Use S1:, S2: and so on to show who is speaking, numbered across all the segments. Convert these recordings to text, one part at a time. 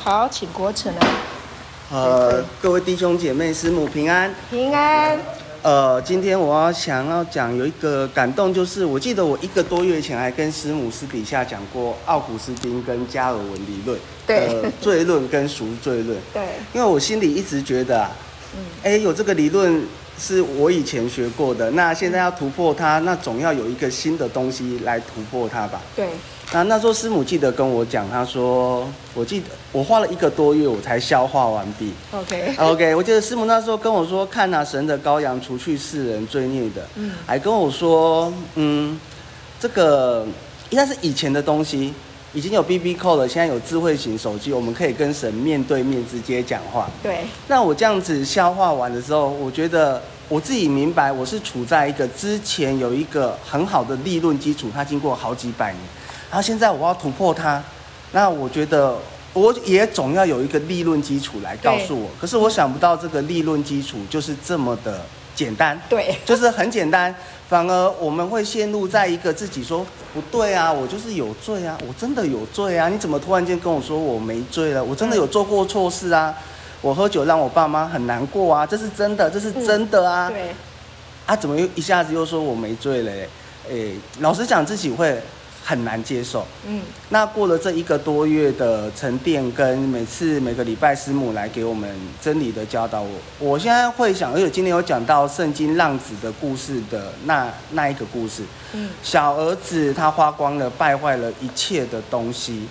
S1: 好，请国成来。
S2: 呃，各位弟兄姐妹，师母平安。
S1: 平安。
S2: 呃，今天我要想要讲有一个感动，就是我记得我一个多月前还跟师母私底下讲过奥古斯丁跟加尔文理论，
S1: 对，
S2: 呃，罪论跟赎罪论，
S1: 对，
S2: 因为我心里一直觉得啊，有这个理论是我以前学过的，那现在要突破它，那总要有一个新的东西来突破它吧，
S1: 对。
S2: 那那时候师母记得跟我讲，他说，我记得我花了一个多月，我才消化完毕。
S1: OK
S2: OK，我记得师母那时候跟我说，看啊神的羔羊除去世人罪孽的，嗯，还跟我说，嗯，这个应该是以前的东西，已经有 BB Call 了，现在有智慧型手机，我们可以跟神面对面直接讲话。
S1: 对。那
S2: 我这样子消化完的时候，我觉得我自己明白，我是处在一个之前有一个很好的利润基础，它经过好几百年。然后现在我要突破它，那我觉得我也总要有一个利润基础来告诉我。可是我想不到这个利润基础就是这么的简单，
S1: 对，
S2: 就是很简单。反而我们会陷入在一个自己说不对啊，我就是有罪啊，我真的有罪啊，你怎么突然间跟我说我没罪了？我真的有做过错事啊，我喝酒让我爸妈很难过啊，这是真的，这是真的啊。对，啊，怎么又一下子又说我没罪了？哎，老实讲，自己会。很难接受，嗯，那过了这一个多月的沉淀，跟每次每个礼拜师母来给我们真理的教导，我我现在会想，而且今天有讲到圣经浪子的故事的那那一个故事，嗯，小儿子他花光了，败坏了一切的东西，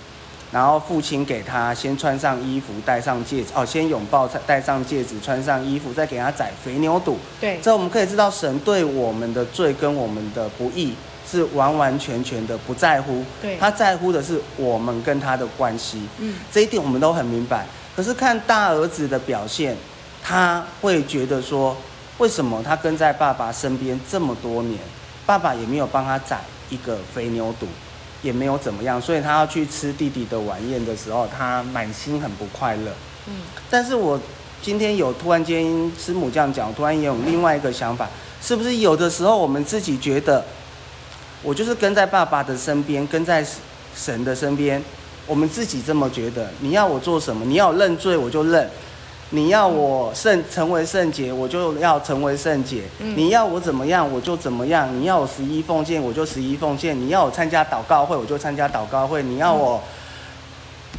S2: 然后父亲给他先穿上衣服，戴上戒指，哦，先拥抱，戴上戒指，穿上衣服，再给他宰肥牛肚，对，这我们可以知道神对我们的罪跟我们的不义。是完完全全的不在乎，对，他在乎的是我们跟他的关系，嗯，这一点我们都很明白。可是看大儿子的表现，他会觉得说，为什么他跟在爸爸身边这么多年，爸爸也没有帮他宰一个肥牛肚，也没有怎么样，所以他要去吃弟弟的晚宴的时候，他满心很不快乐，嗯。但是我今天有突然间师母这样讲，突然也有另外一个想法，是不是有的时候我们自己觉得？我就是跟在爸爸的身边，跟在神的身边。我们自己这么觉得。你要我做什么？你要我认罪，我就认；你要我圣成为圣洁，我就要成为圣洁。你要我怎么样，我就怎么样。你要我十一奉献，我就十一奉献。你要我参加祷告会，我就参加祷告会。你要我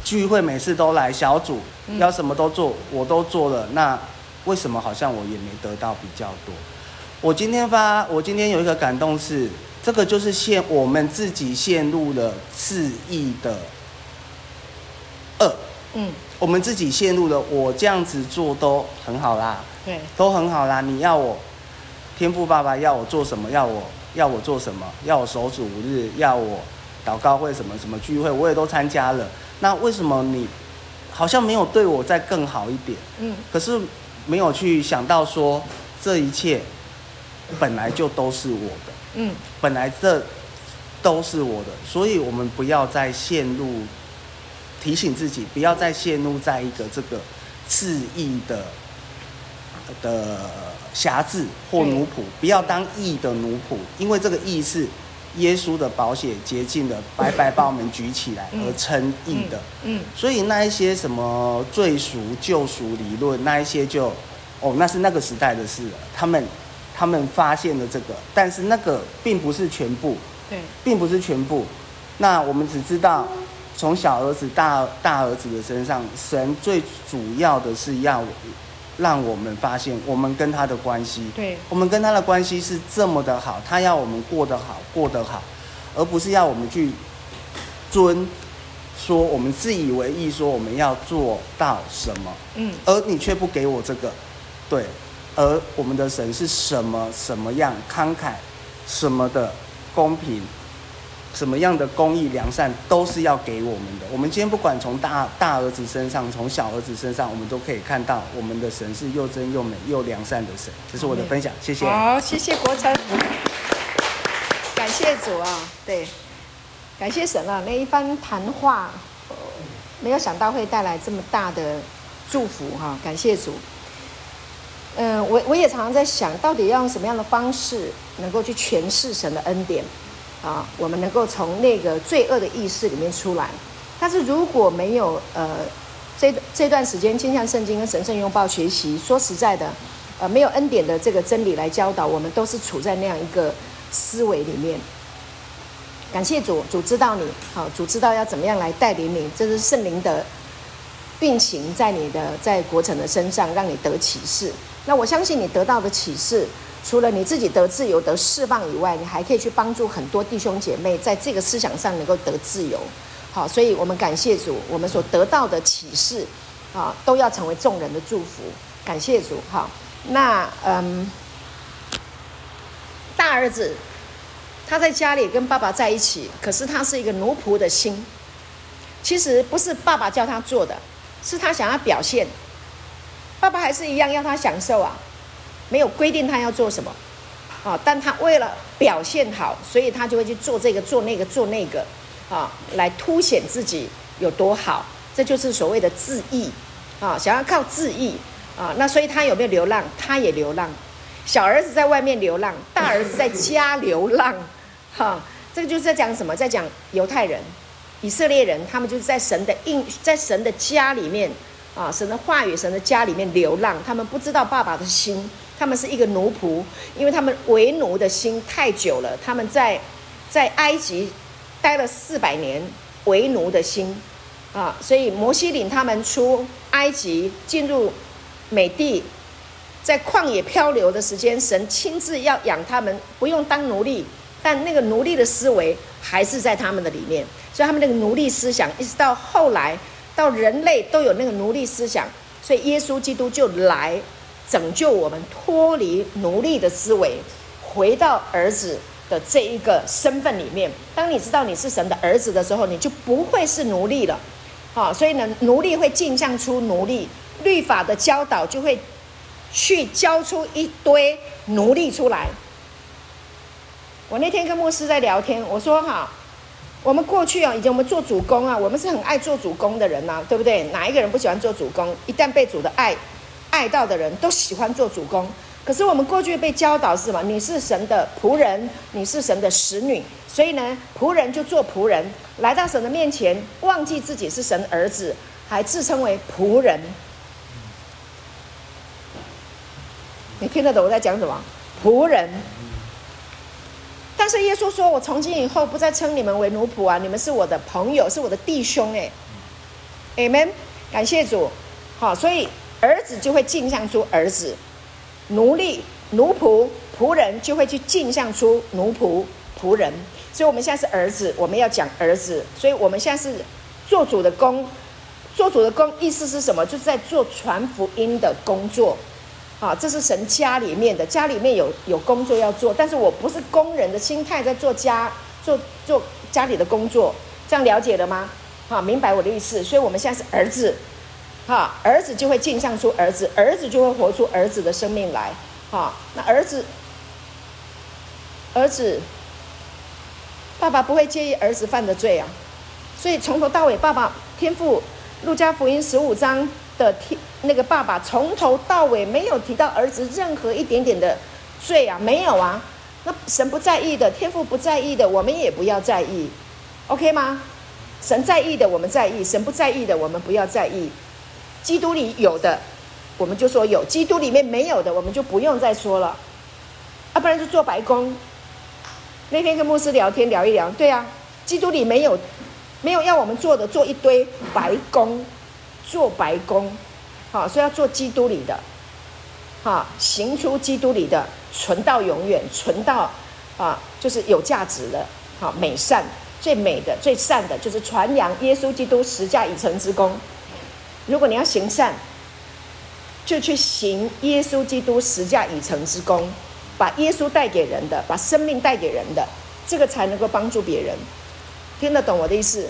S2: 聚会每次都来小组，要什么都做，我都做了。那为什么好像我也没得到比较多？我今天发，我今天有一个感动是。这个就是陷我们自己陷入了自意的恶，嗯，我们自己陷入了我这样子做都很好啦，对，都很好啦。你要我天赋爸爸要我做什么？要我要我做什么？要我守主日？要我祷告会什么什么聚会？我也都参加了。那为什么你好像没有对我再更好一点？嗯，可是没有去想到说这一切本来就都是我的。嗯，本来这都是我的，所以我们不要再陷入提醒自己，不要再陷入在一个这个自义的的辖制或奴仆，不要当义的奴仆，因为这个义是耶稣的保险洁净的，白白把我们举起来而称义的。嗯，所以那一些什么罪赎救赎理论，那一些就哦，那是那个时代的事了，他们。他们发现了这个，但是那个并不是全部，对，并不是全部。那我们只知道，从小儿子大大儿子的身上，神最主要的是要让我们发现我们跟他的关系，对，我们跟他的关系是这么的好，他要我们过得好，过得好，而不是要我们去尊说我们自以为意，说我们要做到什么，嗯，而你却不给我这个，对。而我们的神是什么什么样慷慨，什么的公平，什么样的公义良善，都是要给我们的。我们今天不管从大大儿子身上，从小儿子身上，我们都可以看到我们的神是又真又美又良善的神。这是我的分享，谢谢。
S1: 好，谢谢国成，感谢主啊，对，感谢神啊，那一番谈话，没有想到会带来这么大的祝福哈，感谢主。嗯，我我也常常在想，到底要用什么样的方式能够去诠释神的恩典啊？我们能够从那个罪恶的意识里面出来。但是如果没有呃这这段时间，倾向圣经跟神圣拥抱学习，说实在的，呃，没有恩典的这个真理来教导我们，都是处在那样一个思维里面。感谢主，主知道你好，主知道要怎么样来带领你，这是圣灵的病情在你的在国成的身上，让你得启示。那我相信你得到的启示，除了你自己得自由、得释放以外，你还可以去帮助很多弟兄姐妹在这个思想上能够得自由。好，所以我们感谢主，我们所得到的启示啊，都要成为众人的祝福。感谢主。好，那嗯，大儿子他在家里跟爸爸在一起，可是他是一个奴仆的心。其实不是爸爸叫他做的，是他想要表现。爸爸还是一样要他享受啊，没有规定他要做什么啊，但他为了表现好，所以他就会去做这个、做那个、做那个啊，来凸显自己有多好。这就是所谓的自义啊，想要靠自义啊。那所以他有没有流浪？他也流浪。小儿子在外面流浪，大儿子在家流浪。哈、这个就是在讲什么？在讲犹太人、以色列人，他们就是在神的应，在神的家里面。啊，神的话语，神的家里面流浪，他们不知道爸爸的心，他们是一个奴仆，因为他们为奴的心太久了，他们在在埃及待了四百年，为奴的心啊，所以摩西领他们出埃及，进入美地，在旷野漂流的时间，神亲自要养他们，不用当奴隶，但那个奴隶的思维还是在他们的里面，所以他们那个奴隶思想，一直到后来。到人类都有那个奴隶思想，所以耶稣基督就来拯救我们，脱离奴隶的思维，回到儿子的这一个身份里面。当你知道你是神的儿子的时候，你就不会是奴隶了。好，所以呢，奴隶会镜像出奴隶，律法的教导就会去教出一堆奴隶出来。我那天跟牧师在聊天，我说哈。我们过去啊，以前我们做主工啊，我们是很爱做主工的人呐、对不对？哪一个人不喜欢做主工？一旦被主的爱爱到的人，都喜欢做主工。可是我们过去被教导是什么？你是神的仆人，你是神的使女，所以呢，仆人就做仆人，来到神的面前，忘记自己是神儿子，还自称为仆人。你听得懂我在讲什么？仆人。但是耶稣说：“我从今以后不再称你们为奴仆啊，你们是我的朋友，是我的弟兄。”哎，Amen，感谢主。好，所以儿子就会镜像出儿子，奴隶、奴仆、仆人就会去镜像出奴仆、仆人。所以我们现在是儿子，我们要讲儿子。所以我们现在是做主的工，做主的工意思是什么？就是在做传福音的工作。啊，这是神家里面的，家里面有有工作要做，但是我不是工人的心态在做家做做家里的工作，这样了解了吗？好，明白我的意思。所以我们现在是儿子，哈，儿子就会镜像出儿子，儿子就会活出儿子的生命来，哈，那儿子，儿子，爸爸不会介意儿子犯的罪啊，所以从头到尾，爸爸天父，路加福音十五章的天。那个爸爸从头到尾没有提到儿子任何一点点的罪啊，没有啊。那神不在意的，天父不在意的，我们也不要在意，OK 吗？神在意的，我们在意；神不在意的，我们不要在意。基督里有的，我们就说有；基督里面没有的，我们就不用再说了。啊，不然就做白宫。那天跟牧师聊天聊一聊，对啊，基督里没有，没有要我们做的，做一堆白宫，做白工。好，所以要做基督里的，好，行出基督里的，存到永远，存到啊，就是有价值的，好，美善，最美的、最善的，就是传扬耶稣基督十架已成之功。如果你要行善，就去行耶稣基督十架已成之功，把耶稣带给人的，把生命带给人的，这个才能够帮助别人。听得懂我的意思？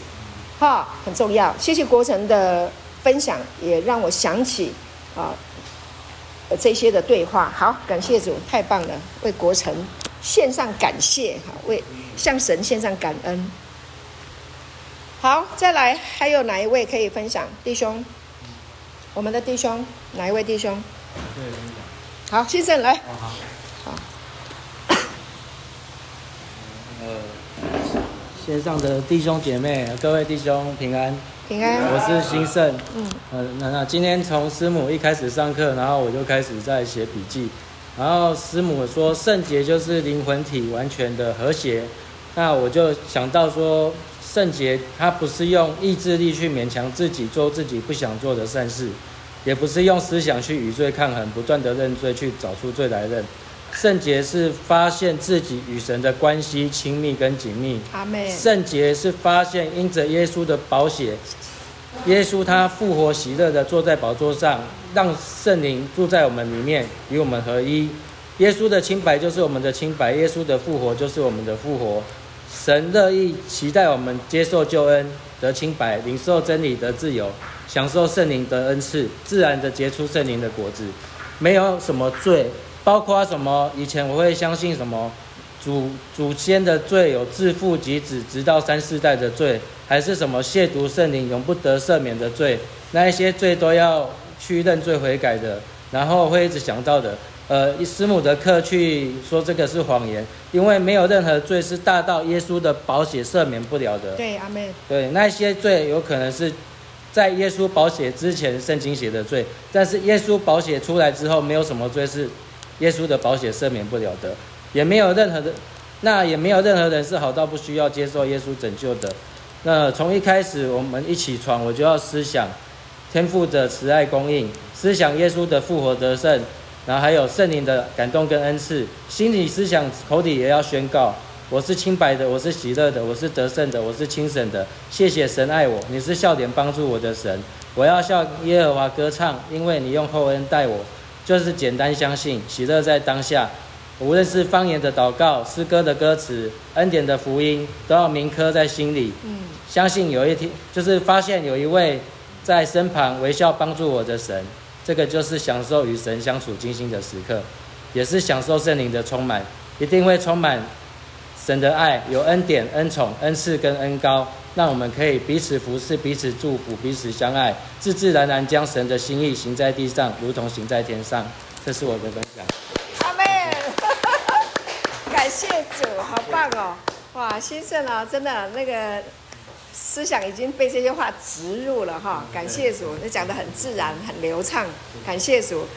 S1: 哈，很重要。谢谢国成的。分享也让我想起啊，这些的对话。好，感谢主，太棒了，为国城献上感谢，哈，为向神献上感恩。好，再来，还有哪一位可以分享？弟兄，我们的弟兄，哪一位弟兄？好，先生来。好。好。
S3: 呃，线上的弟兄姐妹，各位弟兄平安。
S1: 平安，
S3: 我是兴盛。嗯，呃，那那今天从师母一开始上课，然后我就开始在写笔记。然后师母说圣洁就是灵魂体完全的和谐。那我就想到说圣洁它不是用意志力去勉强自己做自己不想做的善事，也不是用思想去与罪抗衡，不断的认罪去找出罪来认。圣洁是发现自己与神的关系亲密跟紧密。
S1: 阿妹。
S3: 圣洁是发现因着耶稣的宝血，耶稣他复活喜乐的坐在宝座上，让圣灵住在我们里面，与我们合一。耶稣的清白就是我们的清白，耶稣的复活就是我们的复活。神乐意期待我们接受救恩，得清白，领受真理，得自由，享受圣灵的恩赐，自然的结出圣灵的果子，没有什么罪。包括什么？以前我会相信什么祖祖先的罪有自父及子，直到三四代的罪，还是什么亵渎圣灵永不得赦免的罪？那一些罪都要去认罪悔改的。然后会一直想到的，呃，师母的课去说这个是谎言，因为没有任何罪是大到耶稣的宝血赦免不了的。
S1: 对，阿妹。
S3: 对，那些罪有可能是在耶稣宝血之前圣经写的罪，但是耶稣宝血出来之后，没有什么罪是。耶稣的宝血赦免不了的，也没有任何的，那也没有任何人是好到不需要接受耶稣拯救的。那从一开始我们一起床，我就要思想天父的慈爱供应，思想耶稣的复活得胜，然后还有圣灵的感动跟恩赐，心里思想，口底也要宣告：我是清白的，我是喜乐的，我是得胜的，我是清神的。谢谢神爱我，你是笑脸帮助我的神。我要向耶和华歌唱，因为你用厚恩待我。就是简单相信，喜乐在当下。无论是方言的祷告、诗歌的歌词、恩典的福音，都要铭刻在心里。嗯，相信有一天，就是发现有一位在身旁微笑帮助我的神，这个就是享受与神相处精心的时刻，也是享受圣灵的充满，一定会充满神的爱，有恩典、恩宠、恩赐跟恩高。让我们可以彼此服侍、彼此祝福、彼此相爱，自自然然将神的心意行在地上，如同行在天上。这是我的分享。
S1: 阿门，感谢主，好棒哦！哇，先生啊，真的那个思想已经被这些话植入了哈。感谢主，你讲的很自然、很流畅。感谢主，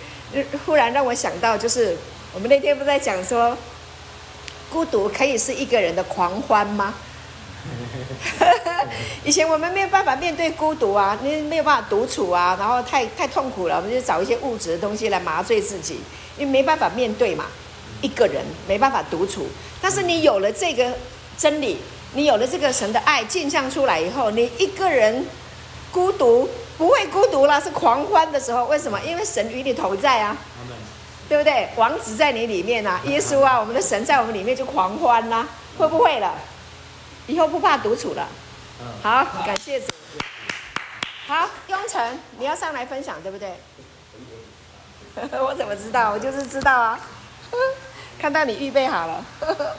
S1: 忽然让我想到，就是我们那天不在讲说，孤独可以是一个人的狂欢吗？以前我们没有办法面对孤独啊，你没有办法独处啊，然后太太痛苦了，我们就找一些物质的东西来麻醉自己，因为没办法面对嘛，一个人没办法独处。但是你有了这个真理，你有了这个神的爱镜像出来以后，你一个人孤独不会孤独了，是狂欢的时候。为什么？因为神与你同在啊，对不对？王子在你里面啊，耶稣啊，我们的神在我们里面就狂欢啦，会不会了？以后不怕独处了，好，感谢主。好，雍成，你要上来分享，对不对？我怎么知道？我就是知道啊。看到你预备好了，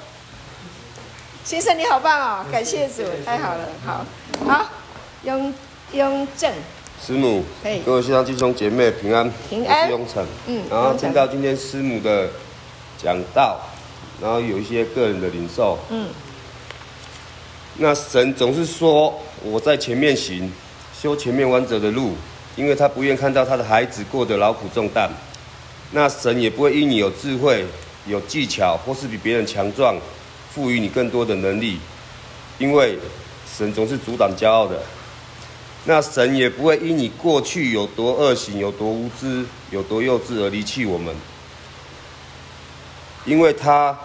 S1: 先生你好棒哦，感谢主，太好了，好，好，雍雍正，
S4: 师母，各位线上弟兄姐妹平安，平安，我是雍成，嗯，然后听到今天师母的讲道，然后有一些个人的领受，嗯。那神总是说我在前面行，修前面弯折的路，因为他不愿看到他的孩子过得劳苦重担。那神也不会因你有智慧、有技巧，或是比别人强壮，赋予你更多的能力，因为神总是阻挡骄傲的。那神也不会因你过去有多恶行、有多无知、有多幼稚而离弃我们，因为他。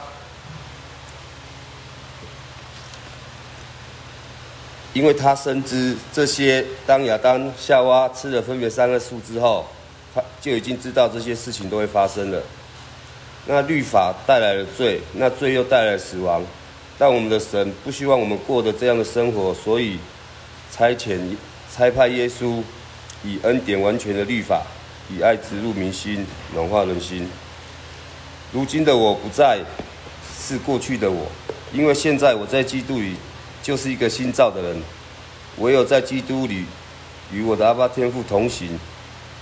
S4: 因为他深知这些，当亚当夏娃吃了分别善恶树之后，他就已经知道这些事情都会发生了。那律法带来了罪，那罪又带来了死亡。但我们的神不希望我们过得这样的生活，所以差遣差派耶稣，以恩典完全的律法，以爱植入民心，暖化人心。如今的我不再是过去的我，因为现在我在基督里。就是一个新造的人，唯有在基督里与我的阿爸天父同行，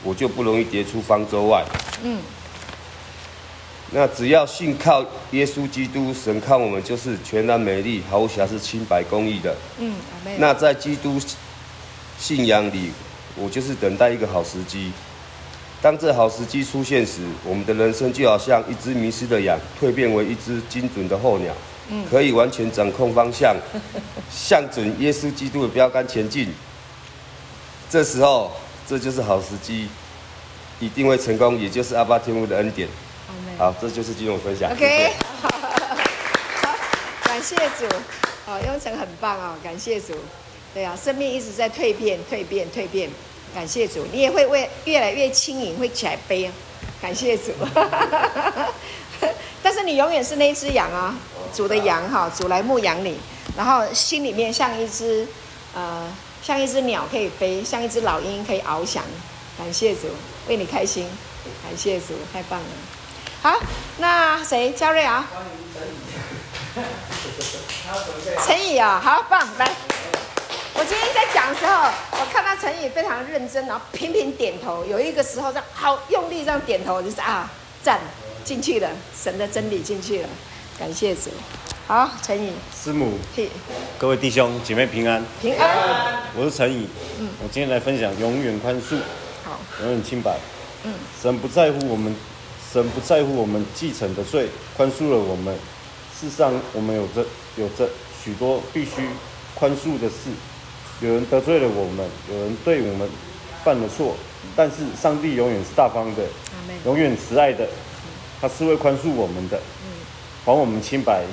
S4: 我就不容易跌出方舟外。嗯，那只要信靠耶稣基督，神看我们就是全然美丽、毫无瑕疵、清白、公义的。嗯，那在基督信仰里，我就是等待一个好时机。当这好时机出现时，我们的人生就好像一只迷失的羊，蜕变为一只精准的候鸟，可以完全掌控方向，向准耶稣基督的标杆前进。这时候，这就是好时机，一定会成功，也就是阿巴天父的恩典。好，这就是今天我分享。
S1: OK，好，感谢主。好，雍成很棒哦，感谢主。对啊，生命一直在蜕变、蜕变、蜕变。感谢主，你也会为越来越轻盈，会起来背。感谢主，但是你永远是那只羊啊，主的羊哈，主来牧养你，然后心里面像一只呃，像一只鸟可以飞，像一只老鹰可以翱翔。感谢主，为你开心。感谢主，太棒了。好，那谁？嘉瑞啊？陈宇啊，好棒，来。我今天在讲的时候，我看到陈宇非常认真，然后频频点头。有一个时候这样好用力这样点头，就是啊，赞进去了，神的真理进去了，感谢主。好，陈宇，
S5: 师母，各位弟兄姐妹平安，
S1: 平安。
S5: 我是陈宇，嗯，我今天来分享永远宽恕，
S1: 好，
S5: 永远清白。嗯，神不在乎我们，神不在乎我们继承的罪，宽恕了我们。世上我们有着有着许多必须宽恕的事。有人得罪了我们，有人对我们犯了错，但是上帝永远是大方的，永远慈爱的，他是会宽恕我们的，还我们清白。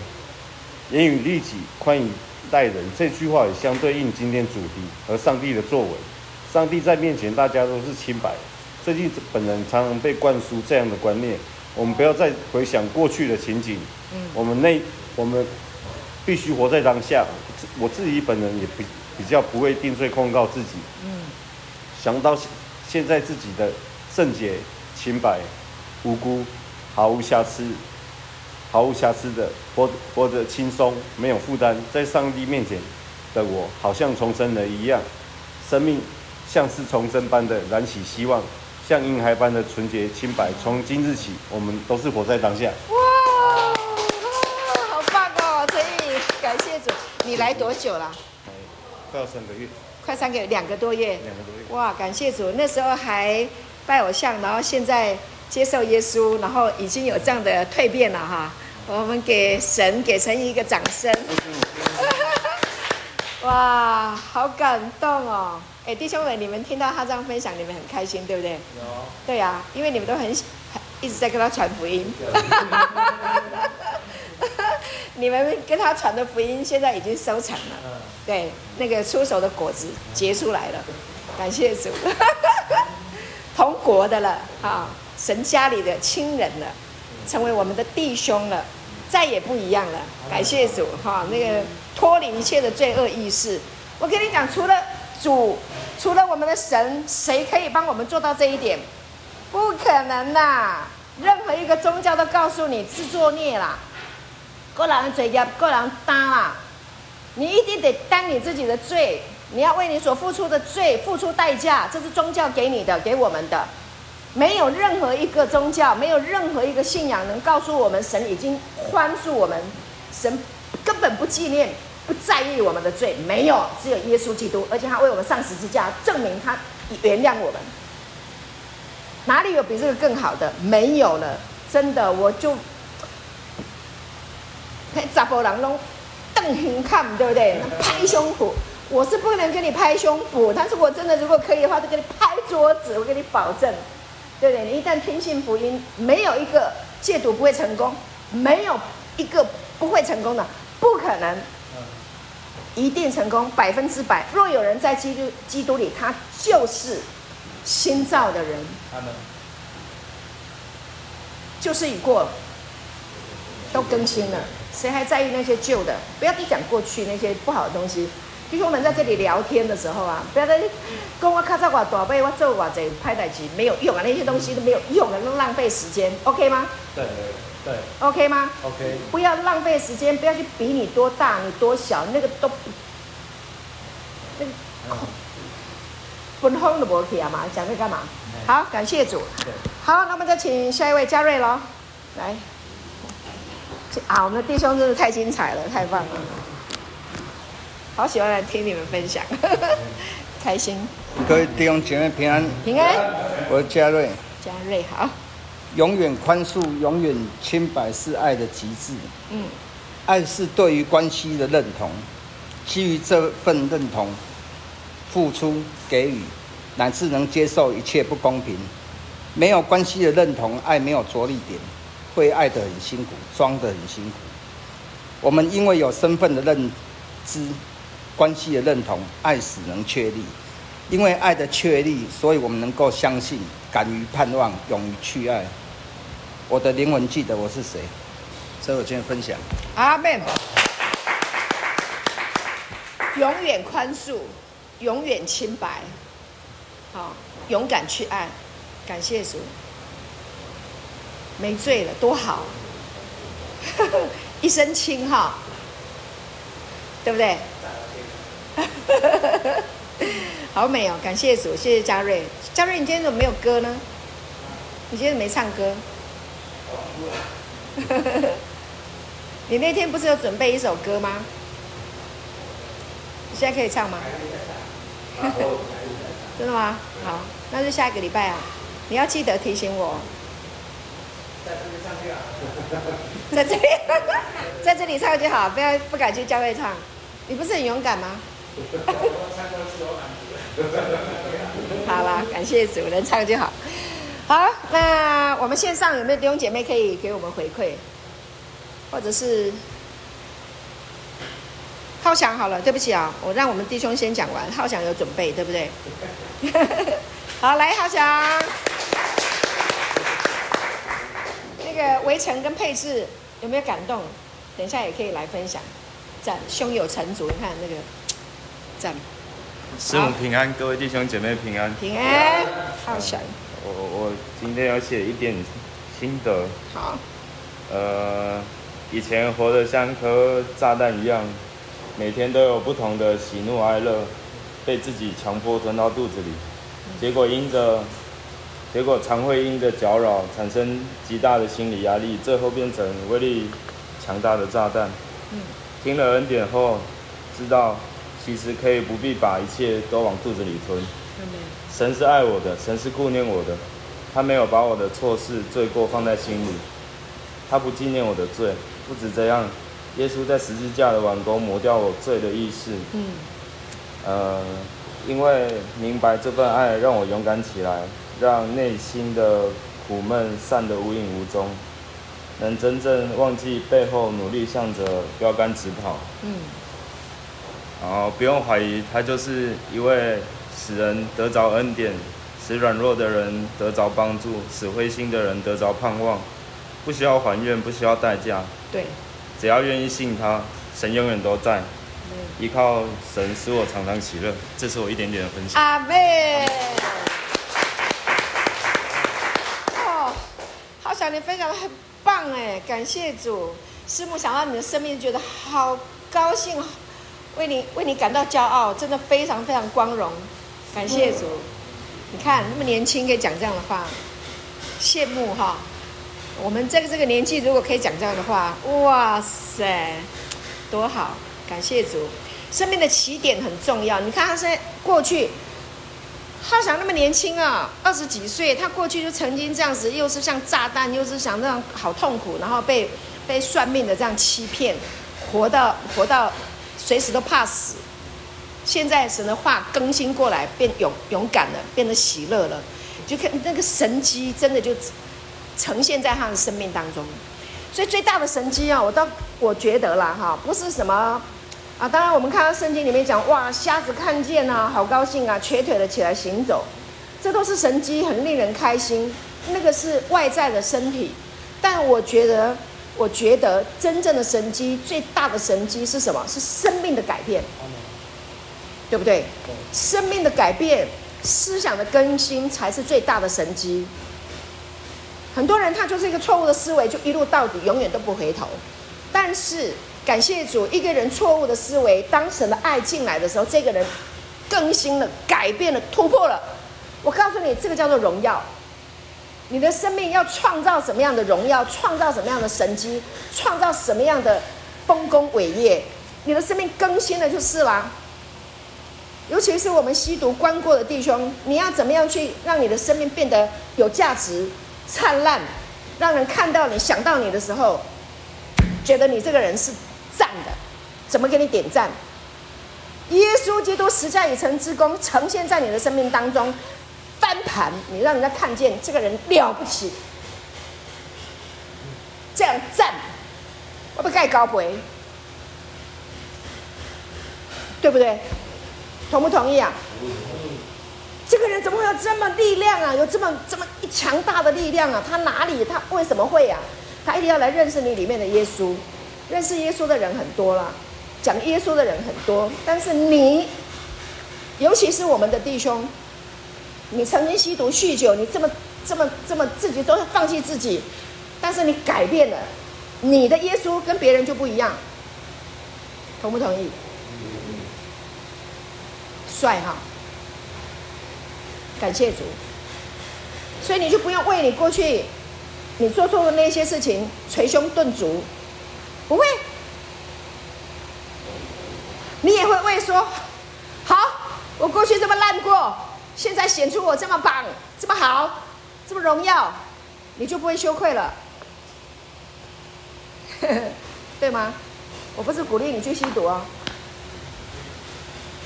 S5: 严于律己，宽以待人，这句话也相对应今天主题和上帝的作为。上帝在面前，大家都是清白。最近本人常常被灌输这样的观念，我们不要再回想过去的情景，我们那我们必须活在当下。我自己本人也比。比较不会定罪控告自己，嗯，想到现在自己的圣洁、清白、无辜、毫无瑕疵、毫无瑕疵的活活着轻松，没有负担，在上帝面前的我，好像重生了一样，生命像是重生般的燃起希望，像婴孩般的纯洁清白。从今日起，我们都是活在当下。
S1: 哇，好棒哦，陈毅，感谢主，你来多久了？
S5: 快要三个月，
S1: 快三个月，两个多月，
S5: 两个多月。
S1: 哇，感谢主！那时候还拜偶像，然后现在接受耶稣，然后已经有这样的蜕变了哈。我们给神给神一个掌声。哇，好感动哦！哎，弟兄们，你们听到他这样分享，你们很开心，对不对？有。对呀、啊，因为你们都很一直在跟他传福音。你们跟他传的福音现在已经收成了，对，那个出手的果子结出来了，感谢主，同国的了啊，神家里的亲人了，成为我们的弟兄了，再也不一样了，感谢主哈，那个脱离一切的罪恶意识。我跟你讲，除了主，除了我们的神，谁可以帮我们做到这一点？不可能呐，任何一个宗教都告诉你自作孽啦。个人罪孽，个人担啦。你一定得担你自己的罪，你要为你所付出的罪付出代价，这是宗教给你的，给我们的。没有任何一个宗教，没有任何一个信仰能告诉我们，神已经宽恕我们，神根本不纪念、不在意我们的罪。没有，只有耶稣基督，而且他为我们上十字架，证明他原谅我们。哪里有比这个更好的？没有了，真的，我就。杂波郎拢瞪胸看，对不对？拍胸脯，我是不能跟你拍胸脯，但是我真的如果可以的话，就给你拍桌子，我给你保证，对不对？你一旦听信福音，没有一个戒毒不会成功，没有一个不会成功的，不可能，一定成功，百分之百。若有人在基督基督里，他就是新造的人，就是已过，都更新了。谁还在意那些旧的？不要去讲过去那些不好的东西。比如我们在这里聊天的时候啊，不要在跟我卡在我大背，我做我这拍台机没有用啊，那些东西都没有用的，都浪费时间，OK 吗？
S5: 对对。
S1: OK 吗
S5: ？OK。
S1: 不要浪费时间，不要去比你多大，你多小，那个都不，那个分封都不 OK 啊嘛，讲这干嘛？好，感谢主。好，那么就请下一位嘉瑞喽，来。啊，我们的弟兄真是太精彩了，太棒了！好喜欢来听你们分享，开心。
S6: 各位弟兄姐妹平安，
S1: 平安。
S6: 我是嘉瑞，
S1: 嘉瑞好。
S6: 永远宽恕，永远清白是爱的极致。
S1: 嗯，
S6: 爱是对于关系的认同，基于这份认同，付出给予，乃至能接受一切不公平。没有关系的认同，爱没有着力点，会爱得很辛苦，装得很辛苦。我们因为有身份的认知，关系的认同，爱使能确立。因为爱的确立，所以我们能够相信，敢于盼望，勇于去爱。我的灵魂记得我是谁，所以我今天分享。
S1: 阿门。永远宽恕，永远清白，好，勇敢去爱，感谢主，没罪了，多好，一身轻哈，对不对？好美哦，感谢主，谢谢嘉瑞。嘉瑞，你今天怎么没有歌呢？你今天没唱歌？你那天不是有准备一首歌吗？你现在可以唱吗？真的吗？好，那就下一个礼拜啊！你要记得提醒我。在这里，在这里唱就好，不要不敢去教会唱。你不是很勇敢吗？好啦，感谢主，能唱就好。好，那我们线上有没有弟兄姐妹可以给我们回馈，或者是？浩翔好了，对不起啊，我让我们弟兄先讲完。浩翔有准备，对不对？好，来浩翔。那个围城跟配置有没有感动？等一下也可以来分享。赞，胸有成竹，你看那个赞。
S7: 师母平安，各位弟兄姐妹平安。
S1: 平安，浩翔。
S7: 我我今天要写一点心得。
S1: 好。
S7: 呃，以前活得像颗炸弹一样。每天都有不同的喜怒哀乐，被自己强迫吞到肚子里，结果因着，结果常会因着搅扰产生极大的心理压力，最后变成威力强大的炸弹。听了恩典后，知道其实可以不必把一切都往肚子里吞。神是爱我的，神是顾念我的，他没有把我的错事罪过放在心里，他不纪念我的罪。不止这样。耶稣在十字架的完工磨掉我罪的意识。嗯。呃，因为明白这份爱，让我勇敢起来，让内心的苦闷散得无影无踪，能真正忘记背后，努力向着标杆直跑。嗯。然后不用怀疑，他就是一位使人得着恩典，使软弱的人得着帮助，使灰心的人得着盼望，不需要还愿，不需要代价。
S1: 对。
S7: 只要愿意信他，神永远都在。依靠神，使我常常喜乐。这是我一点点的分享。
S1: 阿妹，哦，好想你分享的很棒哎，感谢主。师母想到你的生命，觉得好高兴，为你为你感到骄傲，真的非常非常光荣。感谢主，你看那么年轻可以讲这样的话，羡慕哈。我们这个这个年纪，如果可以讲这样的话，哇塞，多好！感谢主，生命的起点很重要。你看他现在过去，浩翔那么年轻啊，二十几岁，他过去就曾经这样子，又是像炸弹，又是想这样好痛苦，然后被被算命的这样欺骗，活到活到随时都怕死。现在神的话更新过来，变勇勇敢了，变得喜乐了，就看那个神迹，真的就。呈现在他的生命当中，所以最大的神迹啊，我倒我觉得啦哈，不是什么啊，当然我们看到圣经里面讲，哇，瞎子看见啊，好高兴啊，瘸腿的起来行走，这都是神迹，很令人开心。那个是外在的身体，但我觉得，我觉得真正的神迹，最大的神迹是什么？是生命的改变，对不对？生命的改变，思想的更新，才是最大的神机。很多人他就是一个错误的思维，就一路到底，永远都不回头。但是感谢主，一个人错误的思维，当神的爱进来的时候，这个人更新了、改变了、突破了。我告诉你，这个叫做荣耀。你的生命要创造什么样的荣耀？创造什么样的神机？创造什么样的丰功伟业？你的生命更新了就是了。尤其是我们吸毒关过的弟兄，你要怎么样去让你的生命变得有价值、灿烂，让人看到你、想到你的时候，觉得你这个人是赞的，怎么给你点赞？耶稣基督十架已成之功呈现在你的生命当中，翻盘，你让人家看见这个人了不起，这样赞，我不盖高杯，对不对？同不同意啊？这个人怎么会有这么力量啊？有这么这么一强大的力量啊？他哪里？他为什么会啊？他一定要来认识你里面的耶稣。认识耶稣的人很多啦，讲耶稣的人很多，但是你，尤其是我们的弟兄，你曾经吸毒酗酒，你这么这么这么自己都放弃自己，但是你改变了，你的耶稣跟别人就不一样。同不同意？帅哈，感谢主，所以你就不用为你过去你做错的那些事情捶胸顿足，不会，你也会为说，好，我过去这么烂过，现在显出我这么棒，这么好，这么荣耀，你就不会羞愧了，对吗？我不是鼓励你去吸毒哦。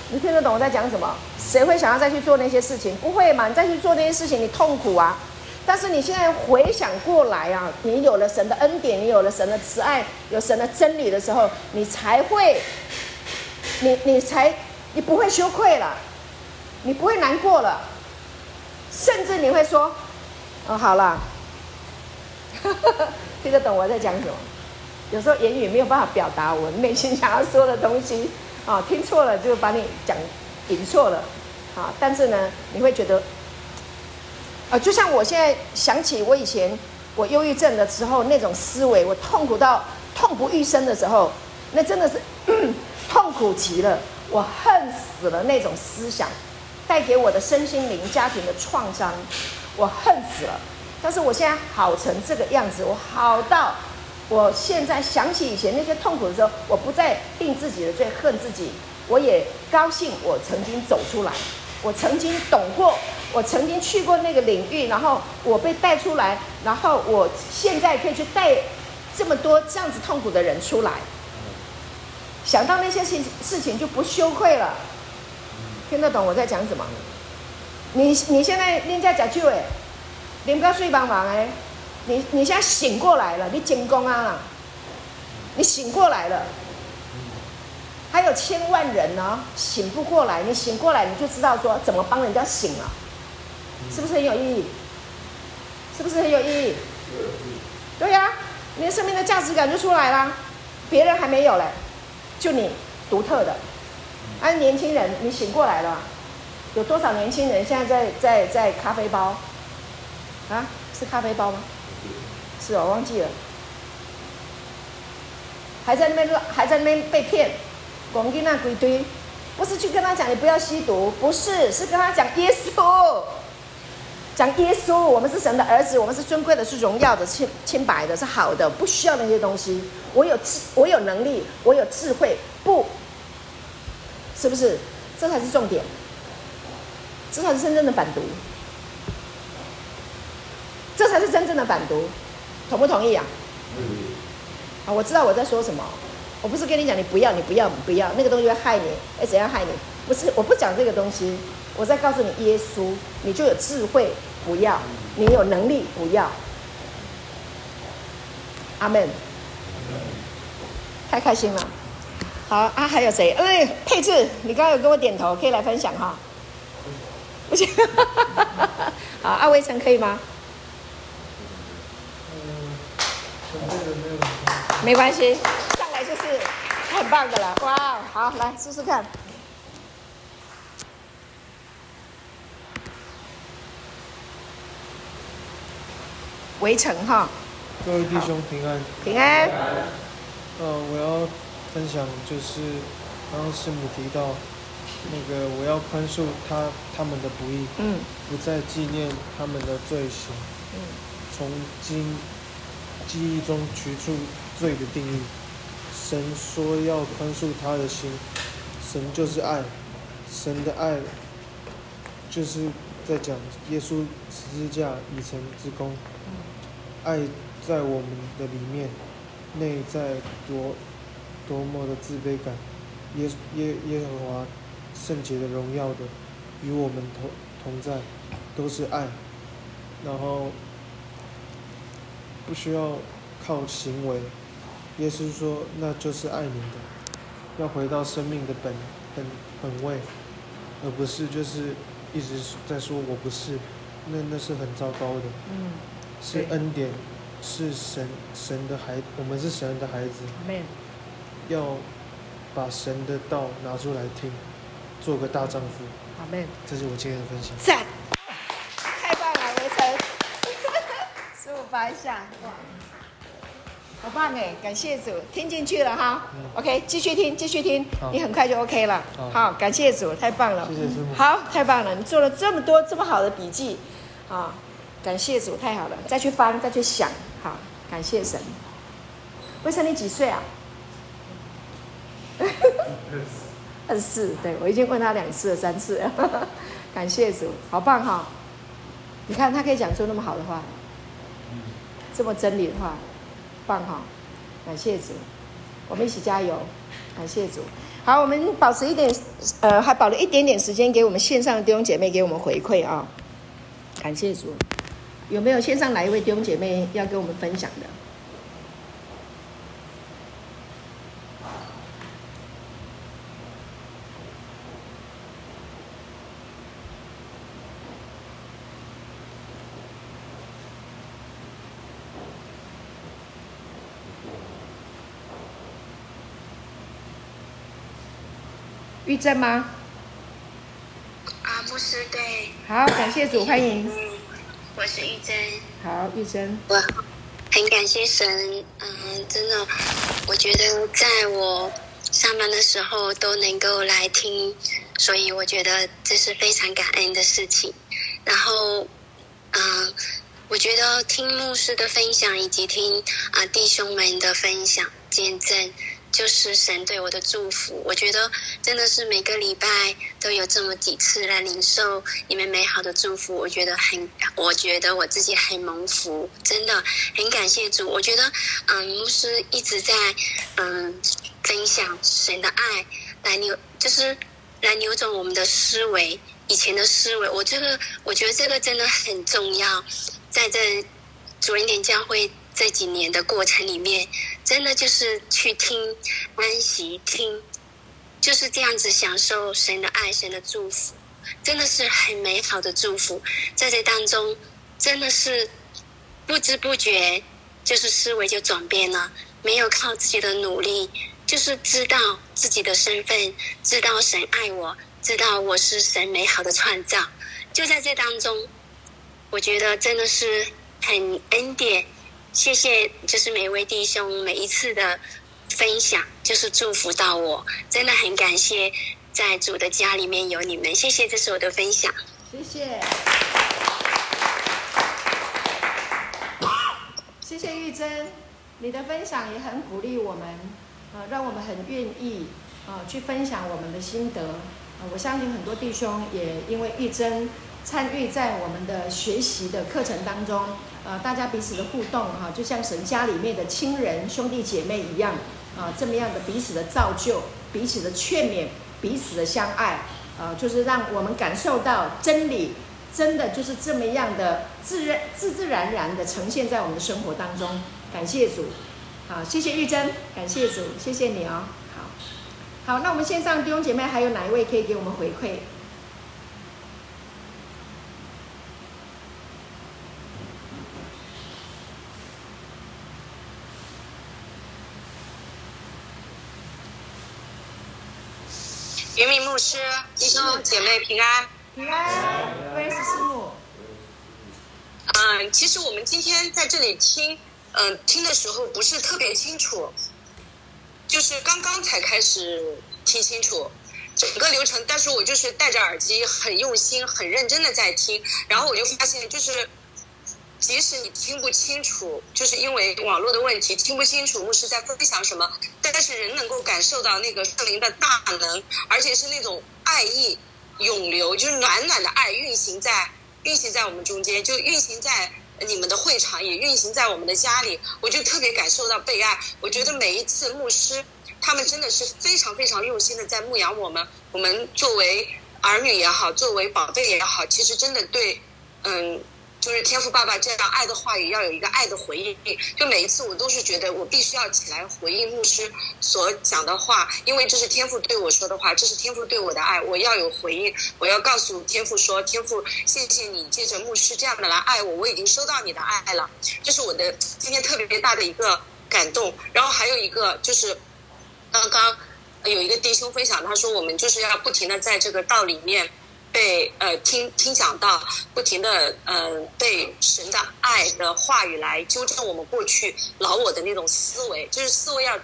S1: 你听得懂我在讲什么？谁会想要再去做那些事情？不会嘛？你再去做那些事情，你痛苦啊！但是你现在回想过来啊，你有了神的恩典，你有了神的慈爱，有神的真理的时候，你才会，你你才你不会羞愧了，你不会难过了，甚至你会说：“哦，好了。”听得懂我在讲什么？有时候言语没有办法表达我内心想要说的东西。啊，听错了就把你讲引错了，啊，但是呢，你会觉得，啊，就像我现在想起我以前我忧郁症的时候那种思维，我痛苦到痛不欲生的时候，那真的是 痛苦极了，我恨死了那种思想带给我的身心灵家庭的创伤，我恨死了。但是我现在好成这个样子，我好到。我现在想起以前那些痛苦的时候，我不再定自己的罪，恨自己，我也高兴我曾经走出来，我曾经懂过，我曾经去过那个领域，然后我被带出来，然后我现在可以去带这么多这样子痛苦的人出来，想到那些事事情就不羞愧了，听得懂我在讲什么？你你现在人家讲句哎，你不要睡帮忙哎。你你现在醒过来了，你成功啊！你醒过来了，还有千万人呢，醒不过来。你醒过来，你就知道说怎么帮人家醒了，是不是很有意义？是不是很有意义？对呀，你的生命的价值感就出来啦，别人还没有嘞，就你独特的。啊，年轻人，你醒过来了，有多少年轻人现在在在在咖啡包？啊，是咖啡包吗？是我忘记了，还在那边，还在那边被骗，广进那鬼堆，不是去跟他讲你不要吸毒，不是，是跟他讲耶稣，讲耶稣，我们是神的儿子，我们是尊贵的，是荣耀的，清清白的，是好的，不需要那些东西。我有智，我有能力，我有智慧，不，是不是？这才是重点，这才是真正的反毒，这才是真正的反毒。同不同意啊？啊，我知道我在说什么。我不是跟你讲，你不要，你不要，你不要，那个东西会害你。哎，怎样害你？不是，我不讲这个东西。我在告诉你，耶稣，你就有智慧，不要；你有能力，不要。阿门。太开心了。好啊，还有谁？哎，佩智，你刚刚有跟我点头，可以来分享哈。不行。好，阿威成可以吗？没关系，上来就是很棒的了。哇，好，来试试看。围城哈。
S8: 各位弟兄平安。
S1: 平安。
S8: 呃，我要分享就是刚刚师母提到那个，我要宽恕他他们的不义，嗯，不再纪念他们的罪行，嗯，从今记忆中取出。罪的定义，神说要宽恕他的心，神就是爱，神的爱，就是在讲耶稣十字架已成之功，爱在我们的里面，内在多多么的自卑感，耶耶耶和华圣洁的荣耀的与我们同同在，都是爱，然后不需要靠行为，耶稣说那就是爱你的，要回到生命的本本本位，而不是就是一直在说我不是，那那是很糟糕的，
S1: 嗯，
S8: 是恩典，是神神的孩，我们是神的孩子，要把神的道拿出来听，做个大丈夫，
S1: 阿门。
S8: 这是我今天的分享。
S1: 赞，太棒了，维城，十五拍一下，哇，好棒哎，感谢主，听进去了哈。嗯、OK，继续听，继续听，你很快就 OK 了。好，好，感谢主，太棒了。谢谢师父。好，太棒了，你做了这么多这么好的笔记，啊，感谢主，太好了，再去翻，再去想，好，感谢神。维辰，你几岁啊？二十四，对，我已经问他两次了，三次了，感谢主，好棒哈、哦！你看他可以讲出那么好的话，这么真理的话，棒哈、哦！感谢主，我们一起加油，感谢主。好，我们保持一点，呃，还保留一点点时间给我们线上的弟兄姐妹给我们回馈啊、哦！感谢主，有没有线上哪一位弟兄姐妹要跟我们分享的？玉珍吗？
S9: 啊，牧师对。
S1: 好，感谢主，欢迎。
S9: 嗯，我是玉珍。
S1: 好，玉珍。
S9: 我很感谢神，嗯，真的，我觉得在我上班的时候都能够来听，所以我觉得这是非常感恩的事情。然后，嗯，我觉得听牧师的分享以及听啊弟兄们的分享见证。就是神对我的祝福，我觉得真的是每个礼拜都有这么几次来领受你们美好的祝福，我觉得很，我觉得我自己很蒙福，真的很感谢主。我觉得，嗯，牧师一直在嗯分享神的爱，来扭，就是来扭转我们的思维，以前的思维。我这个，我觉得这个真的很重要，在这主恩典教会。这几年的过程里面，真的就是去听、安息听，就是这样子享受神的爱、神的祝福，真的是很美好的祝福。在这当中，真的是不知不觉，就是思维就转变了，没有靠自己的努力，就是知道自己的身份，知道神爱我，知道我是神美好的创造。就在这当中，我觉得真的是很恩典。谢谢，就是每一位弟兄每一次的分享，就是祝福到我，真的很感谢，在主的家里面有你们，谢谢，这是我的分享。
S1: 谢谢，谢谢玉珍，你的分享也很鼓励我们，呃，让我们很愿意呃去分享我们的心得。呃，我相信很多弟兄也因为玉珍参与在我们的学习的课程当中。啊，大家彼此的互动哈，就像神家里面的亲人、兄弟姐妹一样啊，这么样的彼此的造就、彼此的劝勉、彼此的相爱啊，就是让我们感受到真理，真的就是这么样的自然、自自然然的呈现在我们的生活当中。感谢主，好，谢谢玉珍，感谢主，谢谢你哦。好，好，那我们线上弟兄姐妹还有哪一位可以给我们回馈？
S9: 云敏牧师，弟兄姐妹平安，
S1: 平安，我也是师母。
S9: 嗯，其实我们今天在这里听，嗯、呃，听的时候不是特别清楚，就是刚刚才开始听清楚整个流程，但是我就是戴着耳机，很用心、很认真的在听，然后我就发现就是。即使你听不清楚，就是因为网络的问题听不清楚牧师在分享什么，但是人能够感受到那个圣灵的大能，而且是那种
S10: 爱意涌流，就是暖暖的爱运行在运行在我们中间，就运行在你们的会场，也运行在我们的家里。我就特别感受到被爱。我觉得每一次牧师，他们真的是非常非常用心的在牧养我们。我们作为儿女也好，作为宝贝也好，其实真的对，嗯。就是天赋爸爸这样爱的话语，要有一个爱的回应。就每一次我都是觉得我必须要起来回应牧师所讲的话，因为这是天赋对我说的话，这是天赋对我的爱，我要有回应。我要告诉天赋说：天赋，谢谢你借着牧师这样的来爱我，我已经收到你的爱了。这是我的今天特别大的一个感动。然后还有一个就是，刚刚有一个弟兄分享，他说我们就是要不停的在这个道里面。被呃听听讲到，不停的呃被神的爱的话语来纠正我们过去老我的那种思维，就是思维要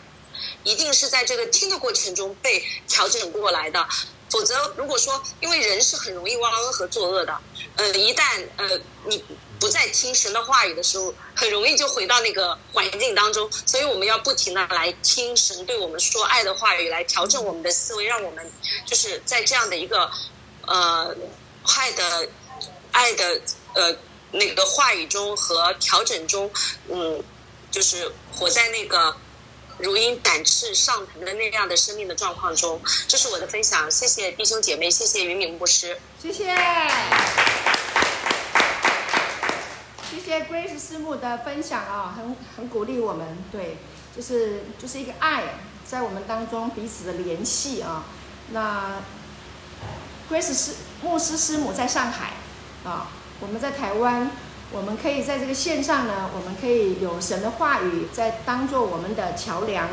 S10: 一定是在这个听的过程中被调整过来的，否则如果说因为人是很容易忘恩和作恶的，呃一旦呃你不再听神的话语的时候，很容易就回到那个环境当中，所以我们要不停的来听神对我们说爱的话语，来调整我们的思维，让我们就是在这样的一个。呃，爱的，爱的，呃，那个话语中和调整中，嗯，就是活在那个如鹰展翅上腾的那样的生命的状况中。这是我的分享，谢谢弟兄姐妹，谢谢云敏牧师，
S1: 谢谢，谢谢 Grace 师母的分享啊，很很鼓励我们，对，就是就是一个爱在我们当中彼此的联系啊，那。Grace 师牧师师母在上海，啊，我们在台湾，我们可以在这个线上呢，我们可以有神的话语在当做我们的桥梁，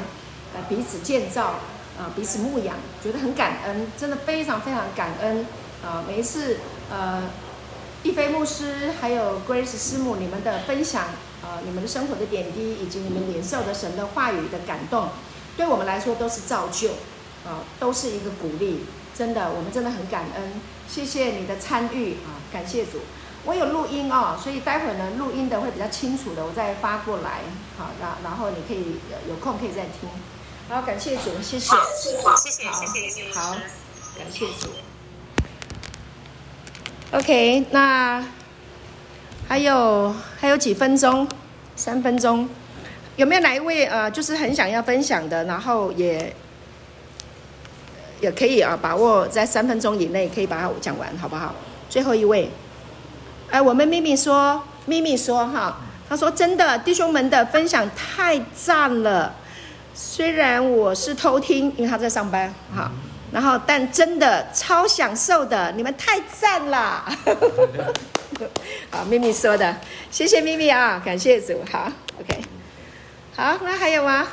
S1: 呃，彼此建造，啊，彼此牧养，觉得很感恩，真的非常非常感恩，啊，每一次，呃，一菲牧师还有 Grace 师母你们的分享，啊，你们的生活的点滴以及你们领受的神的话语的感动，对我们来说都是造就，啊，都是一个鼓励。真的，我们真的很感恩，谢谢你的参与啊！感谢主，我有录音哦，所以待会儿呢，录音的会比较清楚的，我再发过来，好，然然后你可以有空可以再听。好，感谢主，谢谢，
S10: 好，谢谢，谢谢，
S1: 好，感谢主。OK，那还有还有几分钟，三分钟，有没有哪一位呃，就是很想要分享的，然后也。也可以啊，把握在三分钟以内可以把它讲完，好不好？最后一位，哎，我们秘密说，秘密说哈，他说真的，弟兄们的分享太赞了。虽然我是偷听，因为他在上班哈，然后但真的超享受的，你们太赞了。好，秘密说的，谢谢秘密啊，感谢主，好，OK，好，那还有吗？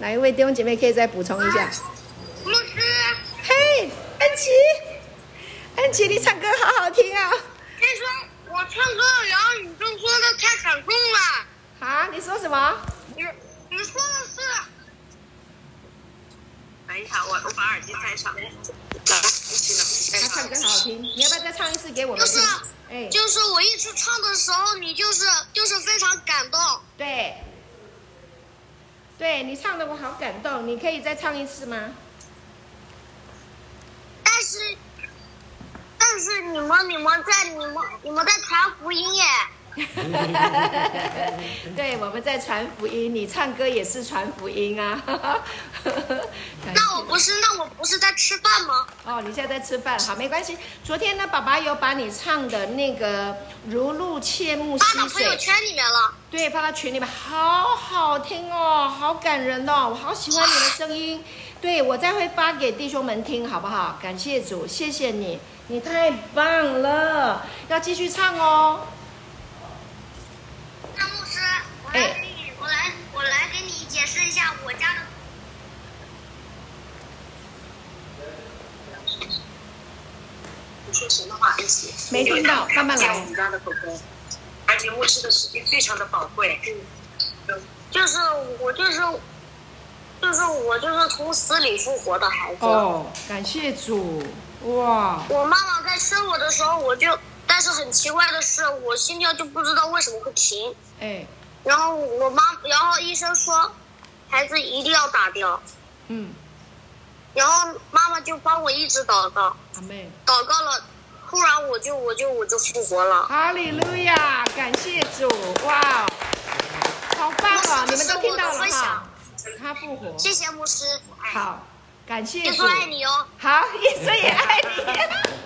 S1: 哪一位弟兄姐妹可以再补充一下？安琪，安琪，你唱歌好好听啊！
S11: 听说我唱歌，然后你就说的太感动了。
S1: 啊，你说什么？
S11: 你你说的是？
S10: 等一下，我我把耳机戴上。
S1: 他唱歌好好听，你要不要再唱一次给我们听？
S11: 就是，哎，就是我一直唱的时候，你就是就是非常感动。
S1: 对。对，你唱的我好感动，你可以再唱一次吗？
S11: 但是，但是你们你们在你们你们在传福音耶。
S1: 对，我们在传福音，你唱歌也是传福音啊。
S11: 那我不是，那我不是在吃饭吗？
S1: 哦，你现在在吃饭，好，没关系。昨天呢，爸爸有把你唱的那个如露切木溪水
S11: 发到朋友圈里面了。
S1: 对，发到群里面，好好听哦，好感人哦，我好喜欢你的声音。对，我再会发给弟兄们听，好不好？感谢主，谢谢你，你太棒了，要继续唱哦。
S11: 那牧师，我来给你，我来，我来给你解释一下我家的。
S10: 说神的话，一起。
S1: 没听到，慢慢来。
S10: 我们家的狗狗，而且牧师的时间非常的宝贵。
S11: 嗯，就是我，就是，就是我，就是从死里复活的孩子。
S1: 哦，感谢主，哇！
S11: 我妈妈在生我的时候，我就。但是很奇怪的是，我心跳就不知道为什么会停。
S1: 哎，
S11: 然后我妈，然后医生说，孩子一定要打掉。
S1: 嗯，
S11: 然后妈妈就帮我一直祷告，
S1: 阿妹，
S11: 祷告了，突然我就我就我就复活了。
S1: 哈利路亚，感谢主，哇，好棒啊！你们都听到了哈，他复活，
S11: 谢谢牧师，
S1: 好，感谢主，
S11: 耶稣爱你哦，
S1: 好，耶稣也爱你。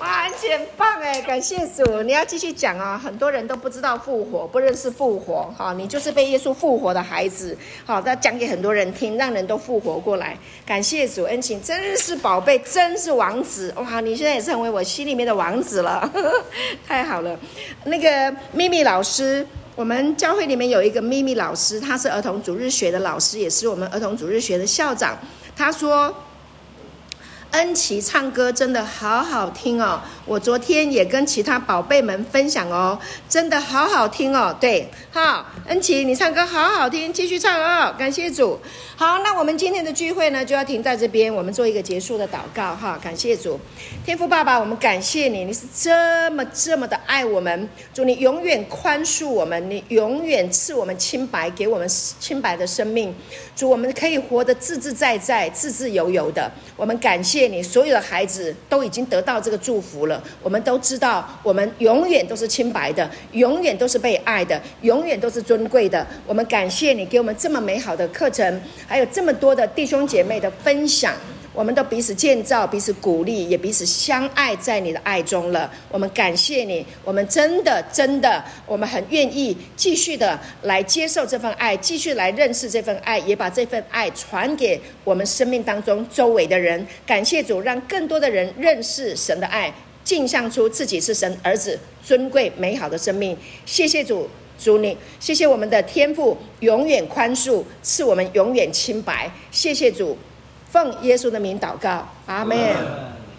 S1: 哇，很棒哎！感谢主，你要继续讲啊！很多人都不知道复活，不认识复活，哈，你就是被耶稣复活的孩子，好，要讲给很多人听，让人都复活过来。感谢主恩情，真是宝贝，真是王子哇！你现在也成为我心里面的王子了，呵 呵太好了。那个咪咪老师，我们教会里面有一个秘密老师，他是儿童主日学的老师，也是我们儿童主日学的校长。他说。恩琪唱歌真的好好听哦！我昨天也跟其他宝贝们分享哦，真的好好听哦。对，好，恩琪，你唱歌好好听，继续唱哦。感谢主。好，那我们今天的聚会呢，就要停在这边，我们做一个结束的祷告哈。感谢主，天父爸爸，我们感谢你，你是这么这么的爱我们，主你永远宽恕我们，你永远赐我们清白，给我们清白的生命。主，我们可以活得自自在在、自自由由的。我们感谢。你，所有的孩子都已经得到这个祝福了。我们都知道，我们永远都是清白的，永远都是被爱的，永远都是尊贵的。我们感谢你给我们这么美好的课程，还有这么多的弟兄姐妹的分享。我们都彼此建造，彼此鼓励，也彼此相爱，在你的爱中了。我们感谢你，我们真的真的，我们很愿意继续的来接受这份爱，继续来认识这份爱，也把这份爱传给我们生命当中周围的人。感谢主，让更多的人认识神的爱，镜像出自己是神儿子尊贵美好的生命。谢谢主，主你，谢谢我们的天父，永远宽恕，赐我们永远清白。谢谢主。奉耶稣的名祷告，阿门。